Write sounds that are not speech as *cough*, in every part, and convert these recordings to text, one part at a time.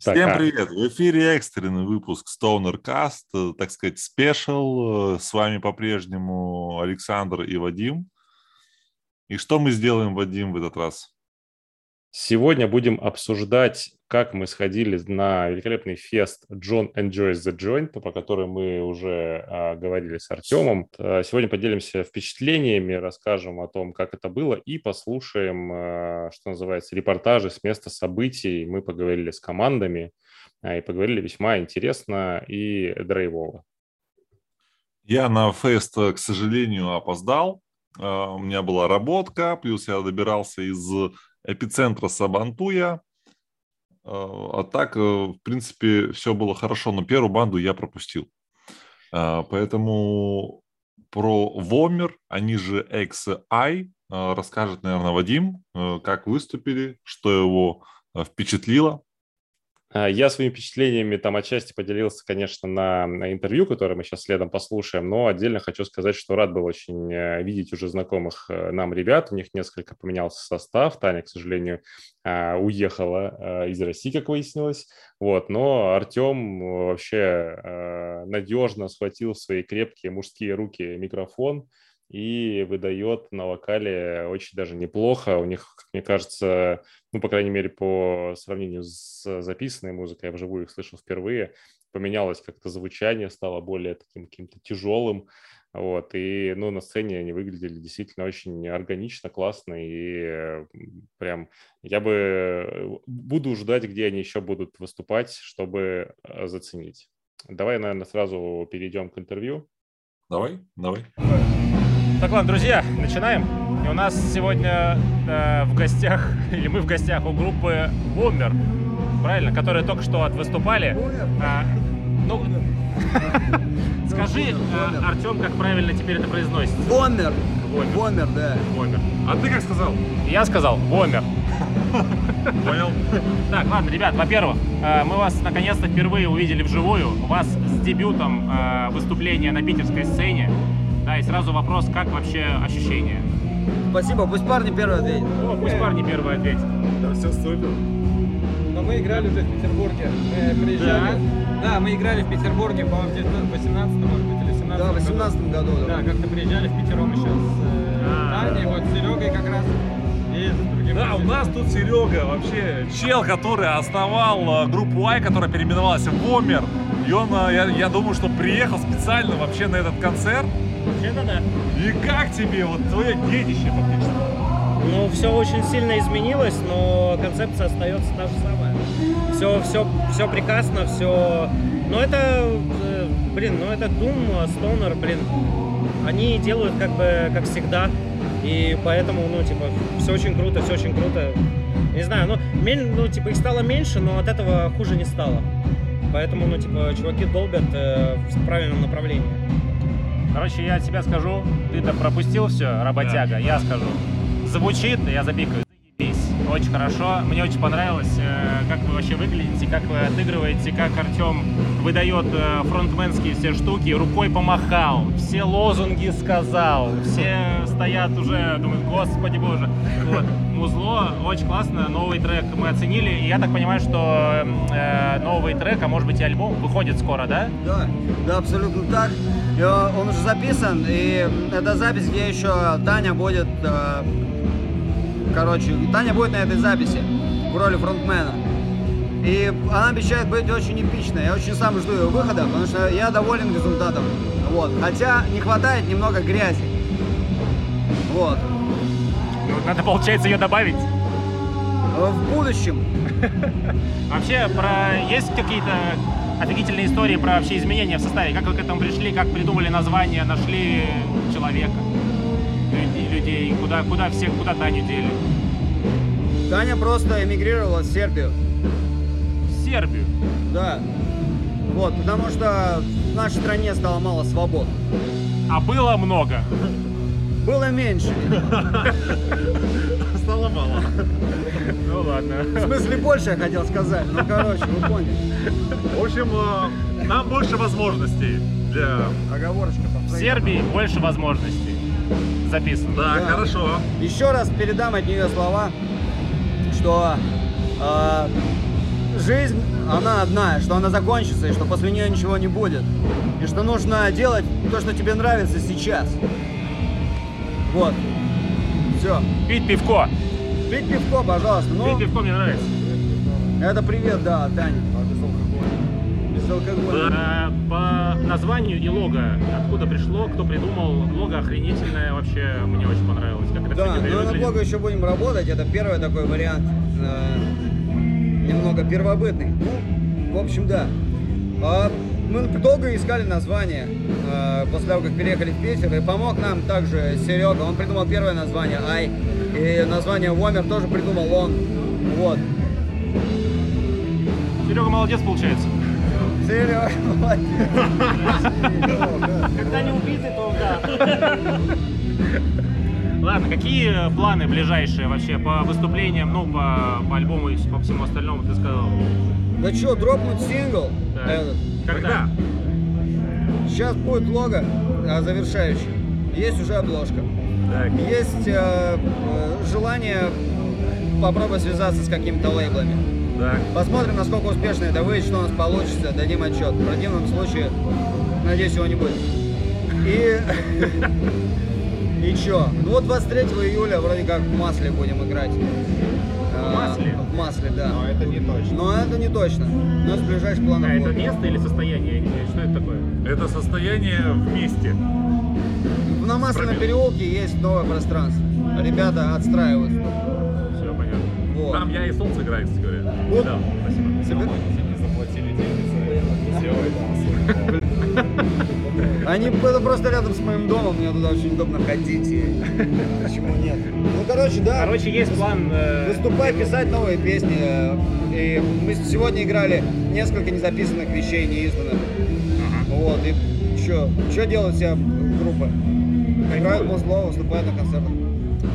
Всем а привет! В эфире экстренный выпуск Stoner Cast, э, так сказать, спешл. Э, с вами по-прежнему Александр и Вадим. И что мы сделаем, Вадим, в этот раз? Сегодня будем обсуждать, как мы сходили на великолепный фест John Enjoys the Joint, по которому мы уже а, говорили с Артемом. А, сегодня поделимся впечатлениями, расскажем о том, как это было, и послушаем, а, что называется, репортажи с места событий. Мы поговорили с командами а, и поговорили весьма интересно и драйвово. Я на фест, к сожалению, опоздал. У меня была работка, плюс я добирался из эпицентра Сабантуя. А, а так, э, в принципе, все было хорошо, но первую банду я пропустил. А, поэтому про Вомер, они же XI, расскажет, наверное, Вадим, э, как выступили, что его э, впечатлило. А, я своими впечатлениями там отчасти поделился, конечно, на, интервью, которое мы сейчас следом послушаем, но отдельно хочу сказать, что рад был очень э, видеть уже знакомых э, нам ребят. У них несколько поменялся состав. Таня, к сожалению, уехала из России, как выяснилось. Вот. Но Артем вообще надежно схватил в свои крепкие мужские руки микрофон и выдает на вокале очень даже неплохо. У них, как мне кажется, ну, по крайней мере, по сравнению с записанной музыкой, я вживую их слышал впервые, поменялось как-то звучание, стало более таким каким-то тяжелым. Вот, и, ну, на сцене они выглядели действительно очень органично, классно, и прям я бы буду ждать, где они еще будут выступать, чтобы э, заценить. Давай, наверное, сразу перейдем к интервью. Давай, давай. Так, ладно, друзья, начинаем. И у нас сегодня э, в гостях, *laughs* или мы в гостях у группы Бомбер, правильно, которые только что выступали. А, ну, *laughs* скажи, а, Артем, как правильно теперь это произносится? Бомбер. Бомбер, да. Бомбер. А ты как сказал? Я сказал Бомбер. *laughs* Понял. Так, ладно, ребят, во-первых, э, мы вас наконец-то впервые увидели вживую. У вас с дебютом э, выступления на питерской сцене. Да, и сразу вопрос, как вообще ощущения? Спасибо, пусть парни первые ответят. О, пусть парни первые ответят. Да, все супер. Но мы играли уже в Петербурге. Мы приезжали. Да, да мы играли в Петербурге, по-моему, в 18 может быть, или 17 Да, в 18 году. Да, да как-то приезжали в Питером еще с э, а, Таней, вот с Серегой как раз. Да, у нас тут Серега вообще чел, который основал э, группу Ай, которая переименовалась в Вомер. И он, э, я, я думаю, что приехал специально вообще на этот концерт. Вообще-то да. И как тебе вот твое детище фактически? Ну, все очень сильно изменилось, но концепция остается та же самая. Все, все, все прекрасно, все... Но это, э, блин, ну это Doom, Stoner, блин, они делают как бы, как всегда. И поэтому, ну, типа, все очень круто, все очень круто. Не знаю, ну, ну, типа, их стало меньше, но от этого хуже не стало. Поэтому, ну, типа, чуваки долбят э, в правильном направлении. Короче, я тебе скажу, ты-то пропустил все, работяга, я скажу. Звучит, я запикаю. Очень хорошо. Мне очень понравилось, как вы вообще выглядите, как вы отыгрываете, как Артем выдает э, фронтменские все штуки, рукой помахал, все лозунги сказал, все стоят уже, думают, господи боже. Вот. Музло, очень классно, новый трек мы оценили. И я так понимаю, что э, новый трек, а может быть и альбом, выходит скоро, да? Да, да, абсолютно так. И он уже записан, и это запись, где еще Таня будет э, Короче, Таня будет на этой записи в роли фронтмена. И она обещает быть очень эпичной. Я очень сам жду ее выхода, потому что я доволен результатом. Вот. Хотя не хватает немного грязи. Вот. Ну, надо, получается, ее добавить. В будущем. *laughs* Вообще, про есть какие-то офигительные истории про вообще изменения в составе? Как вы к этому пришли, как придумали название, нашли человека? людей? Куда, куда всех, куда Таню дели? Таня просто эмигрировала в Сербию. Сербию? Да. Вот, потому что в нашей стране стало мало свобод. А было много? Было меньше. *laughs* Стало мало. Ну ладно. В смысле больше я хотел сказать, ну короче, вы поняли. В общем, э, нам больше возможностей для... Оговорочка. В Сербии больше возможностей записано. Да, да, хорошо. Еще раз передам от нее слова, что э, жизнь она одна, что она закончится, и что после нее ничего не будет. И что нужно делать то, что тебе нравится сейчас. Вот. Все. Пить пивко. Пить пивко, пожалуйста. Ну, Пить пивко мне нравится. это привет, да, Таня. Без алкоголя. Э, По названию и лого, откуда пришло, кто придумал, лого охренительное вообще, мне очень понравилось. Как это Да, но на выглядит. блога еще будем работать. Это первый такой вариант. Немного первобытный. Ну, в общем, да. А, мы долго искали название э, после того, как переехали в Питер. И помог нам также Серега. Он придумал первое название Ай. И название Вомер тоже придумал он. Вот. Серега молодец получается. Серега, молодец. Когда не убиты, то да. *laughs* Ладно, какие планы ближайшие вообще по выступлениям, ну, по, по альбому и по всему остальному, ты сказал? Да что, дропнуть сингл Так. этот. Когда? Сейчас будет лого а, завершающий. Есть уже обложка. Так. Есть э, э, желание попробовать связаться с какими-то лейблами. Так. Посмотрим, насколько успешно это выйдет, что у нас получится, дадим отчет. В противном случае, надеюсь, его не будет. И... *laughs* И чё? Ну вот 23 июля вроде как в Масле будем играть. В Масле? В Масле, да. Но это не точно. Но это не точно. Но с ближайших планов А это будет. место или состояние? Что это такое? Это состояние вместе. На Масляном переулке есть новое пространство. Ребята отстраивают. Все понятно. Вот. я и солнце играю, кстати говоря. Вот. Да, спасибо. Себе- *laughs* Они это просто рядом с моим домом, мне туда очень удобно ходить. и *laughs* Почему нет? Ну, короче, да. Короче, есть план... э, Выступать, писать новые песни. э, И мы сегодня играли несколько незаписанных вещей, неизданных. Вот, и что? Что делают вся группа? Играют музло, выступают на концертах.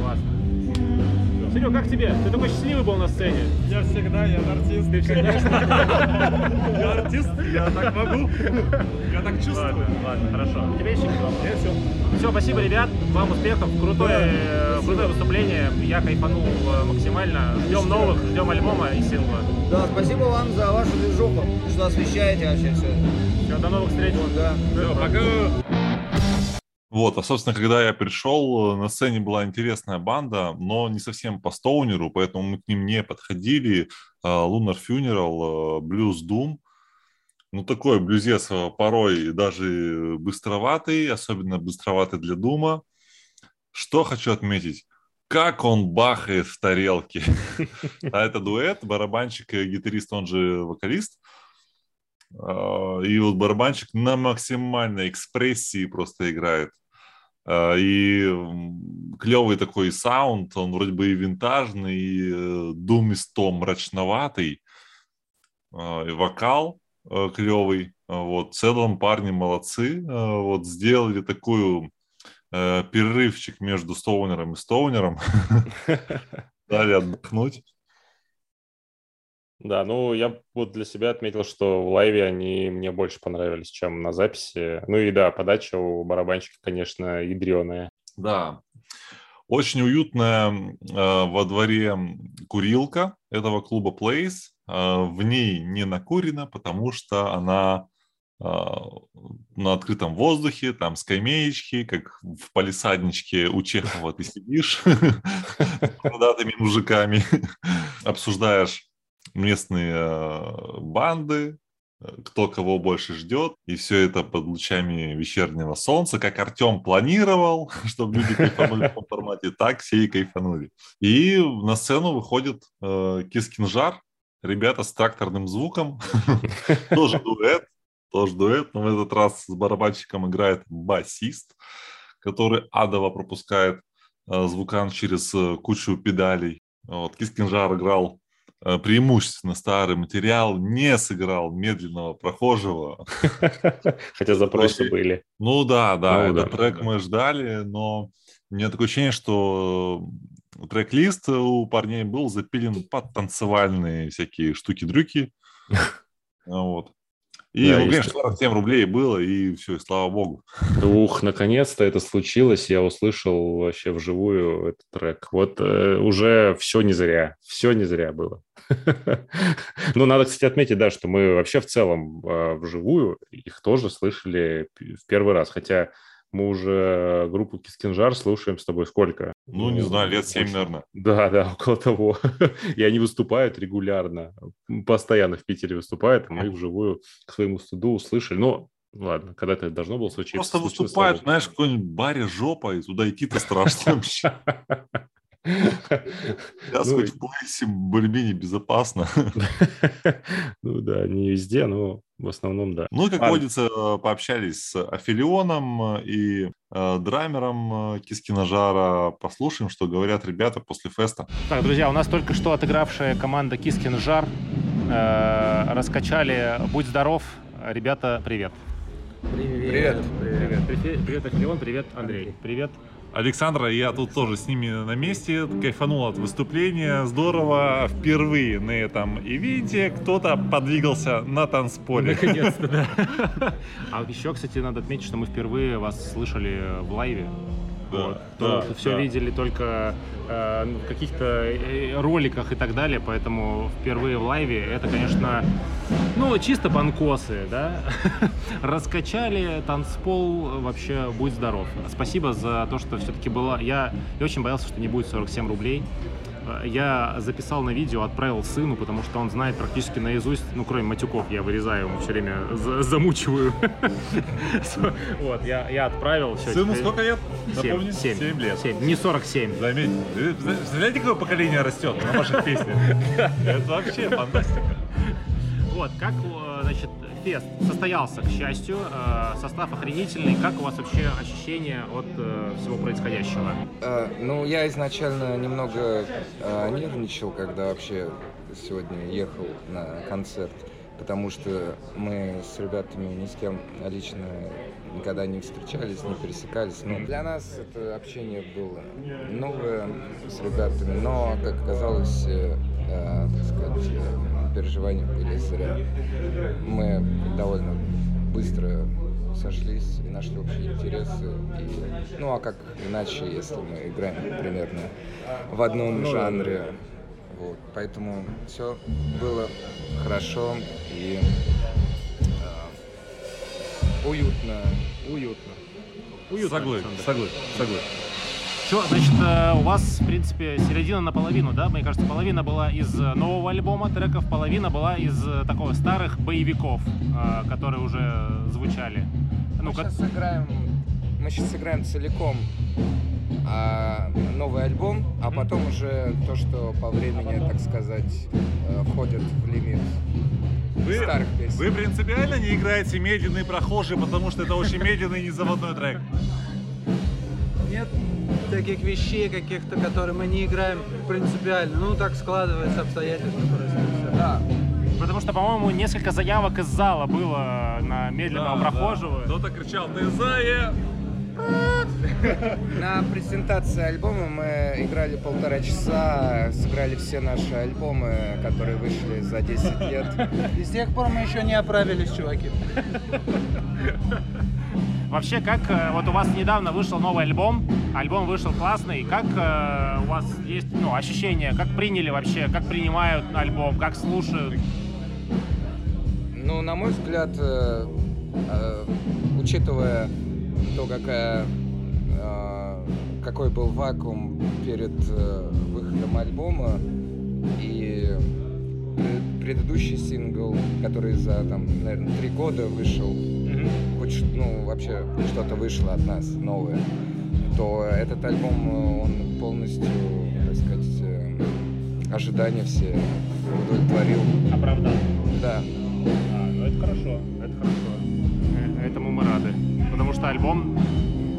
Классно. Серег, как тебе? Ты такой счастливый был на сцене. Я всегда, я артист. Ты всегда... Я артист, я так могу. Я так Ладно, ладно, хорошо. Тебе еще все. Все, спасибо, ребят. Вам успехов. Крутое, крутое выступление. Я кайфанул э, максимально. Ждем новых, ждем альбома и сингла. Да, спасибо вам за вашу движуху, что освещаете вообще все. Все, до новых встреч. Да. Вот, а, собственно, когда я пришел, э, на сцене была интересная банда, но не совсем по стоунеру, поэтому мы к ним не подходили. Lunar Funeral, э, Blues Doom. Ну, такой блюзес э, порой даже быстроватый, особенно быстроватый для Дума. Что хочу отметить? Как он бахает в тарелке. *laughs* А это дуэт, барабанщик и гитарист, он же вокалист. А, И вот барабанщик на максимальной экспрессии просто играет. А, И клевый такой саунд, он вроде бы и винтажный, и э, думисто мрачноватый. А, И вокал клевый. Вот, в целом парни молодцы. А, Вот сделали такую э, перерывчик между стоунером и стоунером. *laughs* Дали отдохнуть. Да, ну я вот для себя отметил, что в лайве они мне больше понравились, чем на записи. Ну и да, подача у барабанщика, конечно, ядреная. Да. Очень уютная э, во дворе курилка этого клуба Place. Э, в ней не накурено, потому что она э, на открытом воздухе, там скамеечки, как в палисадничке у Чехова ты сидишь *laughs* с бородатыми мужиками, *laughs* обсуждаешь местные э, банды, э, кто кого больше ждет, и все это под лучами вечернего солнца, как Артем планировал, *laughs* чтобы люди кайфанули в формате, так все и кайфанули. И на сцену выходит э, Кискинжар, ребята с тракторным звуком, *laughs* тоже дуэт, тоже дуэт, но в этот раз с барабанщиком играет басист, который адово пропускает э, звукан через кучу педалей. Вот, Кискинжар играл преимущественно старый материал, не сыграл медленного прохожего. *laughs* Хотя запросы были. Ну да, да, Ну этот трек мы ждали, но у меня такое ощущение, что трек-лист у парней был запилен под танцевальные всякие штуки-дрюки. *laughs* Вот. И, Да, ну, конечно, 47 рублей было, и все, и слава богу. Ух, наконец-то это случилось. Я услышал вообще вживую этот трек. Вот э, уже все не зря. Все не зря было. *laughs* Ну, надо, кстати, отметить, да, что мы вообще в целом э, вживую их тоже слышали в первый раз. Хотя мы уже группу Кискинжар слушаем с тобой сколько? Ну, не знаю, лет 7, очень- наверное. Да, да, *laughs* около того. И они выступают регулярно. Постоянно в Питере выступают. Мы их вживую к своему стыду услышали. Ну, ладно, когда-то это должно было случиться. Просто выступают, слава знаешь, в какой-нибудь баре жопа, и туда идти-то страшно вообще. Сейчас *laughs* Ну, хоть в плейсе более-менее безопасно. *laughs* Ну да, не везде, но в основном да. Ну, и, как Ладно. водится, пообщались с Aphelion ом и э, драмером э, Кискин Жара. Послушаем, что говорят ребята после феста. Так, друзья, у нас только что отыгравшая команда Кискин Жар э, раскачали «Будь здоров». Ребята, привет. Привет. Привет. Привет, привет Aphelion, привет, Андрей. Привет. Александра, я тут тоже с ними на месте, кайфанул от выступления, здорово, впервые на этом ивенте кто-то подвигался на танцполе. Наконец-то, да. *laughs* А еще, кстати, надо отметить, что мы впервые вас слышали в лайве. Да, Вот. да, То все да. видели только э, в каких-то э, роликах и так далее, поэтому впервые в лайве это, конечно, ну, чисто банкосы, да? *laughs* Раскачали танцпол, вообще, будь здоров. Спасибо за то, что все-таки было... Я, я очень боялся, что не будет 47 рублей. Э, Я записал на видео, отправил сыну, потому что он знает практически наизусть, ну, кроме матюков, я вырезаю ему все время, за- замучиваю. *laughs* Вот, я отправил. Сыну сколько лет? Напомни. семь, Семь лет. семь, не 47. Заметьте, вы знаете, какое поколение растет на ваших песнях? *laughs* Это вообще фантастика. Вот, как, значит, фест состоялся, к счастью, э, состав охренительный. Как у вас вообще ощущения от э, всего происходящего? Э, Ну, я изначально немного нервничал, когда вообще сегодня ехал на концерт, потому что мы с ребятами ни с кем лично никогда не встречались, не пересекались. Но для нас это общение было новое с ребятами, но, как оказалось, э, э, так сказать, э, переживания были зря. Мы довольно быстро сошлись и нашли общие интересы. И, ну а как иначе, если мы играем примерно в одном жанре. Вот, поэтому все было хорошо и уютно. Уютно. Уютно, Согласен, Александр. согласен, согласен. Что, значит, э, у вас, в принципе, середина наполовину, да? Мне кажется, половина была из э, нового альбома треков, половина была из э, такого старых боевиков, которые уже звучали. Ну, Мы как... сейчас сыграем, мы сейчас сыграем целиком а, новый альбом, а потом уже то, что по времени, так сказать, входит в лимит Вы, старых песен. вы принципиально не играете медленный прохожий, потому что это очень медленный незаводной трек. Нет таких вещей каких-то, которые мы не играем принципиально. Ну, так складывается обстоятельства просто. и. Да, Потому что, по-моему, несколько заявок из зала было на медленного прохожего. Кто-то кричал, ты зая! *laughs* На презентации альбома мы играли полтора часа, сыграли все наши альбомы, которые вышли за 10 лет. *laughs* И с тех пор мы еще не оправились, чуваки. *laughs* Вообще, как э, вот у вас недавно вышел новый альбом, альбом вышел классный, как э, у вас есть ну, ощущения, как приняли вообще, как принимают альбом, как слушают? Ну, на мой взгляд, э, э, учитывая то, какая, какой был вакуум перед э, выходом альбома и пре- предыдущий сингл, который за, там, наверное, три года вышел, хоть ну, вообще что-то вышло от нас новое, то этот альбом, э, он полностью, так сказать, э, ожидания все удовлетворил. Оправдан. Да. А, ну это хорошо, это хорошо. Э, Этому мы рады. Потому что альбом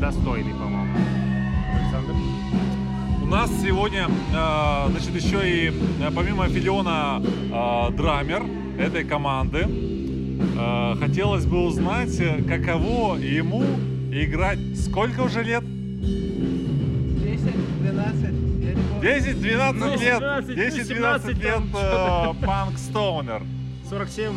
достойный, по-моему. Александр? У нас сегодня, э, значит, еще и э, помимо Филиона э, драмер этой команды. Хотелось бы узнать, каково ему играть. Сколько уже лет? 10, 12, я не помню. 10-12 Ну, лет. 17, 10-12 17 лет э, панк стоунер. 47?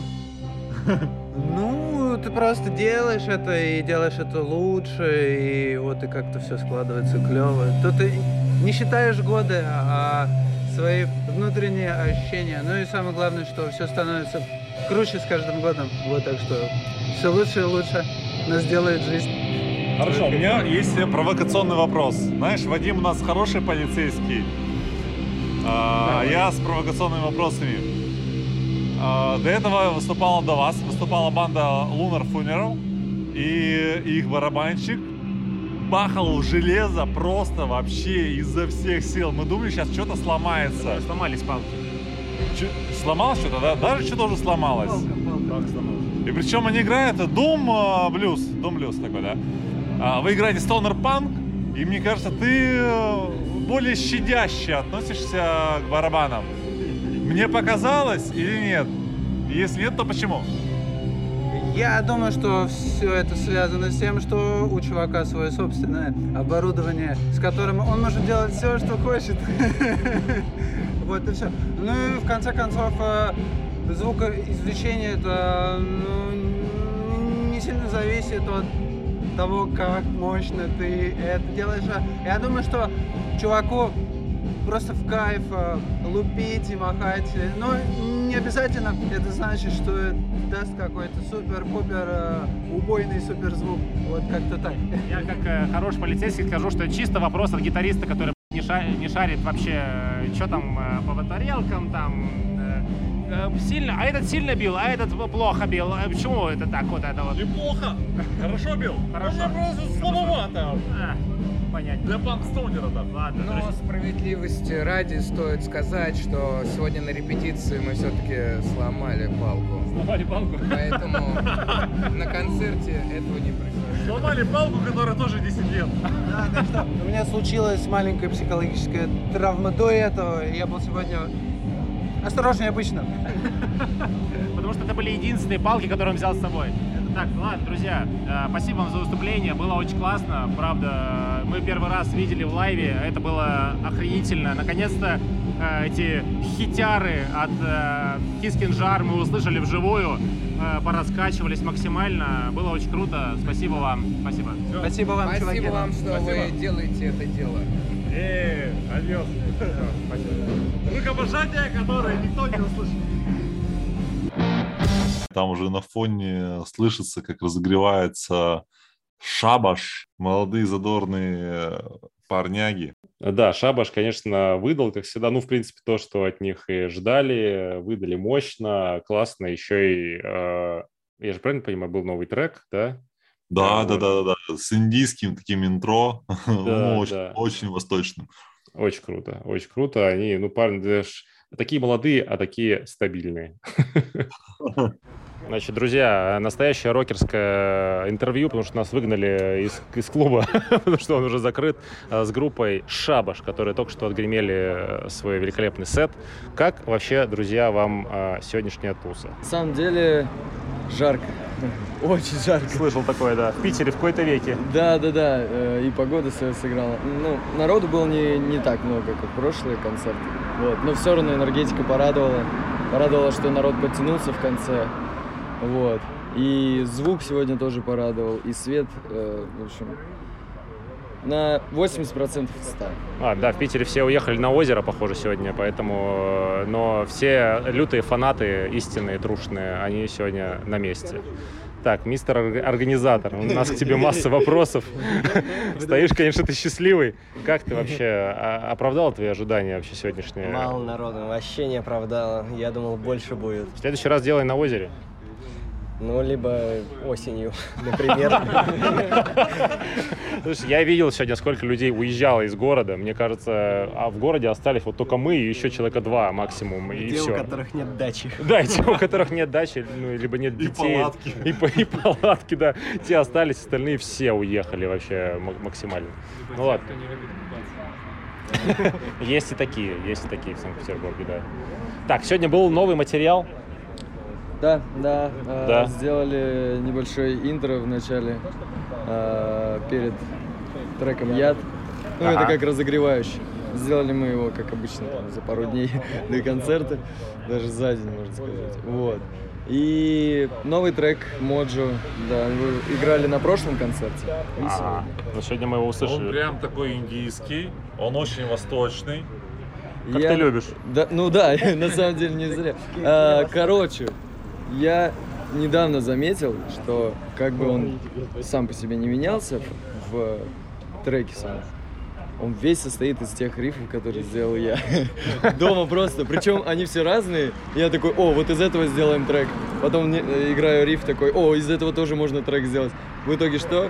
Ну, ты просто делаешь это и делаешь это лучше, и вот и как-то все складывается клево. То ты не считаешь годы, а свои внутренние ощущения. Ну и самое главное, что все становится круче с каждым годом. Вот так что все лучше и лучше нас делает жизнь. Хорошо, у меня есть провокационный вопрос. Знаешь, Вадим у нас хороший полицейский, а, я с провокационными вопросами. А, до этого выступала до вас, выступала банда Lunar Funeral, и их барабанщик бахал в железо просто вообще изо всех сил. Мы думали, сейчас что-то сломается. Сломались палки. Чё- сломалось что-то, да? Даже что-то уже сломалось. И причем они играют Doom блюз, Doom блюз такой, да? А, Вы играете Stoner Punk, и мне кажется, ты э, более щадяще относишься к барабанам. Мне показалось или нет? Если нет, то почему? Я думаю, что все это связано с тем, что у чувака свое собственное оборудование, с которым он может делать все, что хочет. *laughs* Вот и все. Ну и в конце концов, э, звукоизвлечение это ну, не сильно зависит от того, как мощно ты это делаешь. А Я думаю, что чуваку просто в кайф э, лупить и махать. Но не обязательно это значит, что это даст какой-то супер-пупер э, убойный суперзвук. Вот как-то так. Я как э, хороший полицейский скажу, что чисто вопрос от гитариста, который не, ша- не шарит вообще, что там по батарелкам, там сильно, а этот сильно бил, а этот плохо бил. Почему это так вот это вот? Неплохо. Хорошо бил. Хорошо. просто слабовато. А, понятно. Для панк-стоунера, да. Ладно, Но друзья. справедливости ради стоит сказать, что сегодня на репетиции мы все-таки сломали палку. Сломали палку. Поэтому *laughs* на концерте этого не произошло. Сломали палку, которая тоже 10 лет. *laughs* Да, так что у меня случилась маленькая психологическая травма до этого. Я был сегодня осторожнее обычно. *laughs* Потому что это были единственные палки, которые он взял с собой. Так, ладно, друзья, э, спасибо вам за выступление, было очень классно, правда, мы первый раз видели в лайве, это было охренительно. Наконец-то э, эти хитяры от э, Кискинжар мы услышали вживую, э, пораскачивались максимально, было очень круто, спасибо вам, спасибо. Спасибо вам, чуваки. Спасибо вам, что вы делаете это дело. Э, адьос. *laughs* Рукопожатие, которое никто не услышит. Там уже на фоне слышится, как разогревается шабаш, молодые задорные парняги. Да, Шабаш, конечно, выдал, как всегда, ну, в принципе, то, что от них и ждали, выдали мощно, классно, еще и, э, я же правильно понимаю, был новый трек, да? Да, Да, да, да, да, да, с индийским таким интро, *laughs* ну, очень, да. очень восточным. Очень круто, очень круто, они, ну, парни, даже такие молодые, а такие стабильные. *laughs* Значит, друзья, настоящее рокерское интервью, потому что нас выгнали из, из клуба, *laughs* потому что он уже закрыт, а, с группой Шабаш, которые только что отгремели э, свой великолепный сет. Как вообще, друзья, вам сегодняшняя туса? На самом деле жарко. *laughs* Очень жарко. Слышал такое, да. В Питере в какой-то веке. Да, да, да. э, И погода сыграла. Ну, народу было не, не так много, как прошлые концерты. Вот. Но все равно энергетика порадовала. Порадовала, что народ подтянулся в конце. Вот. И звук сегодня тоже порадовал. И свет, э, в общем, на 80% стал. А, да, в Питере все уехали на озеро, похоже, сегодня, поэтому... э, Но все лютые фанаты, истинные, трушные, они сегодня на месте. Так, мистер орг- организатор, у нас к тебе масса *laughs* вопросов. Стоишь, конечно, ты счастливый. Как ты вообще а, оправдал твои ожидания вообще сегодняшние? Мало народу, вообще не оправдало. Я думал, больше будет. В следующий раз делай на озере. Ну, либо осенью, например. *laughs* Слушай, я видел сегодня, сколько людей уезжало из города. Мне кажется, а в городе остались вот только мы и еще человека два максимум, и Те, у все. которых нет дачи. Да, и те, у которых нет дачи, ну, либо нет И детей. палатки. И, и палатки, да. Те остались, остальные все уехали вообще максимально. Ну ладно. Есть и такие, есть и такие в Санкт-Петербурге, да. Так, сегодня был новый материал. Да, да, э, Да. Сделали небольшой интро в начале э, перед треком Яд. Ну, это Ага. как разогревающий. Сделали мы его, как обычно, там, за пару дней *laughs* до концерта, даже за день, можно сказать. Вот. И новый трек Моджо, да, вы играли на прошлом концерте. И Ага. сегодня. Ну, сегодня мы его Он услышали. прям такой индийский, он очень восточный. Как Я- ты любишь? Да, ну да, *laughs* на самом деле не зря. А, короче, я недавно заметил, что как бы он сам по себе не менялся в, треке самом, он весь состоит из тех рифов, которые сделал я. *laughs* Дома просто. Причем они все разные. Я такой, о, вот из этого сделаем трек. Потом э, играю риф такой, о, из этого тоже можно трек сделать. В итоге что?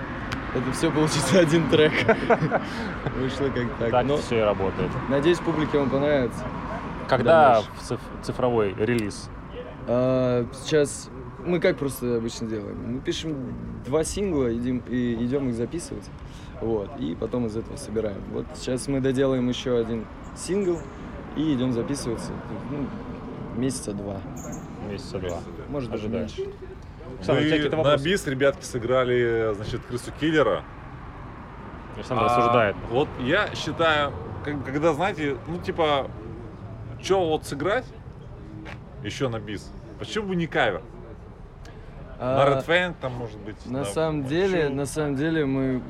Это все получится *laughs* один трек. *laughs* Вышло как так. Так Но все и работает. надеюсь, публике он понравится. Когда циф- цифровой релиз? А, сейчас мы как просто обычно делаем? Мы пишем два сингла, идем, и идем их записывать, вот, и потом из этого собираем. Вот сейчас мы доделаем еще один сингл и идем записываться ну, месяца два, Месяца два. может даже Ожидаешь. меньше. Александр, Мы какие-то на бис ребятки сыграли, значит, крысу киллера. Александр А, осуждает. Вот я считаю, когда, знаете, ну типа, что вот сыграть еще на бис? Почему бы не кавер? на А, Red Fang там может быть. На да. самом деле, на самом деле мы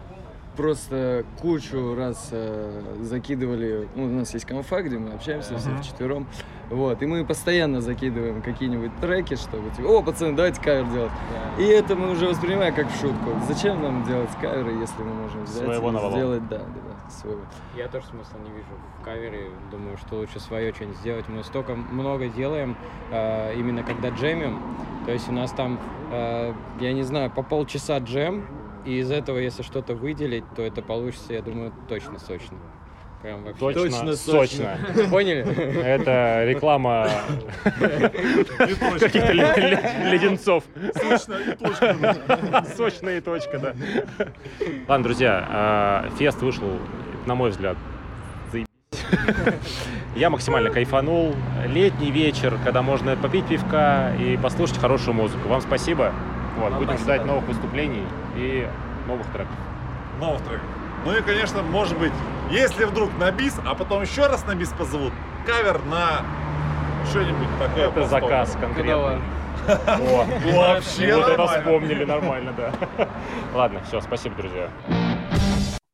просто кучу раз э, закидывали, ну, у нас есть конфа, где мы общаемся все Мгм. вчетвером, вот, и мы постоянно закидываем какие-нибудь треки, чтобы, типа, о, пацаны, давайте кавер делать. И это мы уже воспринимаем как в шутку. Зачем нам делать каверы, если мы можем взять Своего и навалом. сделать, да, да, да, своего. Я тоже смысла не вижу в кавере. Думаю, что лучше свое что-нибудь сделать. Мы столько много делаем, э, именно когда джемим. То есть у нас там, э, я не знаю, по полчаса джем, и из этого, если что-то выделить, то это получится, я думаю, точно сочно. Прям вообще. Точно, точно, сочно. Поняли? Это реклама каких-то ле- ле- леденцов. Сочная и точка, да. Ладно, друзья, а, фест вышел, на мой взгляд. Я максимально кайфанул. Летний вечер, когда можно попить пивка и послушать хорошую музыку. Вам спасибо. Вот, будем ждать новых выступлений и новых треков. Новых треков. Ну и, конечно, может быть, если вдруг на бис, а потом еще раз на бис позовут, кавер на что-нибудь такое. Это простое. заказ конкретный. О, *laughs* Вообще вот это нормально. вспомнили нормально, да. *laughs* Ладно, все, спасибо, друзья.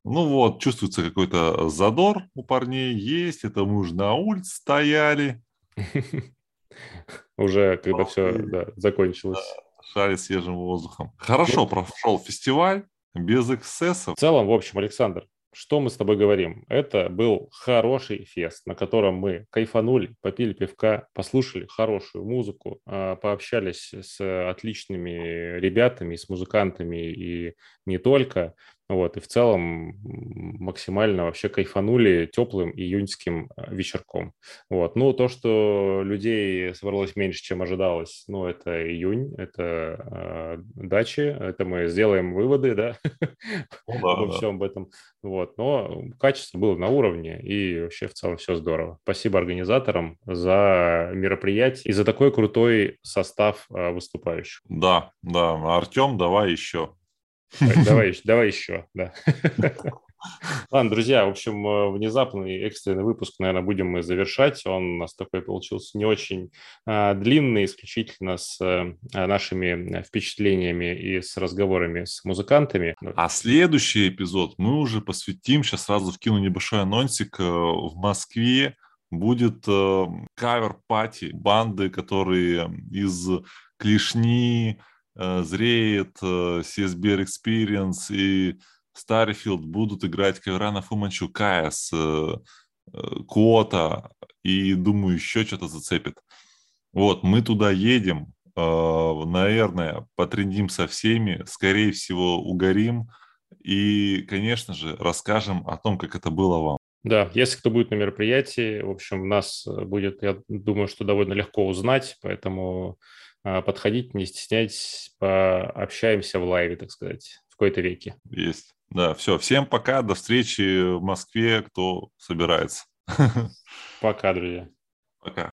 Ну вот, чувствуется какой-то задор у парней есть. Это мы уже на улице стояли, *laughs* Уже когда все закончилось. шарили свежим воздухом. Хорошо прошел фестиваль, без эксцессов. В целом, в общем, Александр, что мы с тобой говорим? Это был хороший фест, на котором мы кайфанули, попили пивка, послушали хорошую музыку, а, пообщались с отличными ребятами, с музыкантами и не только. Вот, и в целом максимально вообще кайфанули теплым июньским а, вечерком. Вот. Ну, то, что людей собралось меньше, чем ожидалось, ну, это июнь, это а, дачи, это мы сделаем выводы, да, *laughs* Ну да, обо да. всем об этом. Вот. Но качество было на уровне, и вообще в целом все здорово. Спасибо организаторам за мероприятие и за такой крутой состав а, выступающих. Да, да. Артем, давай еще. Так, *laughs* Давай, еще- давай еще, да. *laughs* Ладно, друзья, в общем, э, внезапный экстренный выпуск, наверное, будем мы завершать. Он у нас такой получился не очень а, длинный, исключительно с э, нашими впечатлениями и с разговорами с музыкантами. А следующий эпизод мы уже посвятим, сейчас сразу вкину небольшой анонсик, э, в Москве будет э, cover party банды, которые из Клешни, э, Зреет, э, CSBR Experience и Starfield будут играть кавера на Fu Manchu, Kyuss, э, э, QOTSA и, думаю, еще что-то зацепит. Вот, мы туда едем, э, наверное, потрендим со всеми, скорее всего, угорим и, конечно же, расскажем о том, как это было вам. Да, если кто будет на мероприятии, в общем, нас э, будет, я думаю, что довольно легко узнать, поэтому а, подходите, не стесняйтесь, пообщаемся в лайве, так сказать, в какой-то веке. Есть. Да, все. Всем пока. До встречи в Москве, кто собирается. *laughs* Пока, друзья. Пока.